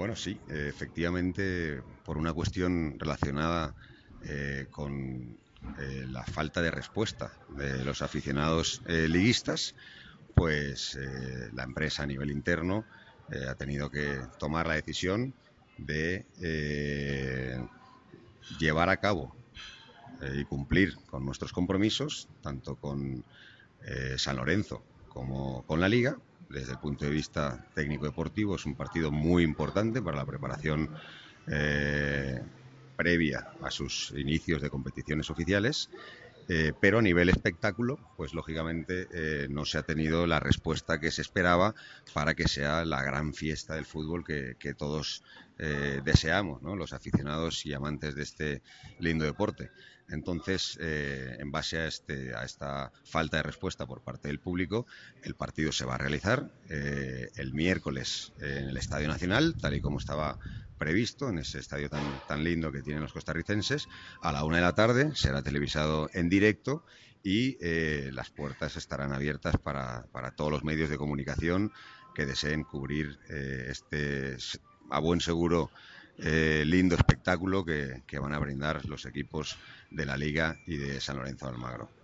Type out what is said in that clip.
Bueno, sí, efectivamente, por una cuestión relacionada eh, con eh, la falta de respuesta de los aficionados eh, liguistas, pues la empresa a nivel interno ha tenido que tomar la decisión de llevar a cabo y cumplir con nuestros compromisos, tanto con San Lorenzo como con la Liga, desde el punto de vista técnico-deportivo es un partido muy importante para la preparación eh, previa a sus inicios de competiciones oficiales. Eh, pero a nivel espectáculo, pues lógicamente eh, no se ha tenido la respuesta que se esperaba para que sea la gran fiesta del fútbol que, todos deseamos, los aficionados y amantes de este lindo deporte. Entonces, eh, en base a, este, a esta falta de respuesta por parte del público, el partido se va a realizar eh, el miércoles en el Estadio Nacional, tal y como estaba previsto, en ese estadio tan, tan lindo que tienen los costarricenses. A la una de la tarde será televisado en directo y eh, las puertas estarán abiertas para, todos los medios de comunicación que deseen cubrir este a buen seguro eh, lindo espectáculo que, que van a brindar los equipos de la Liga y de San Lorenzo de Almagro.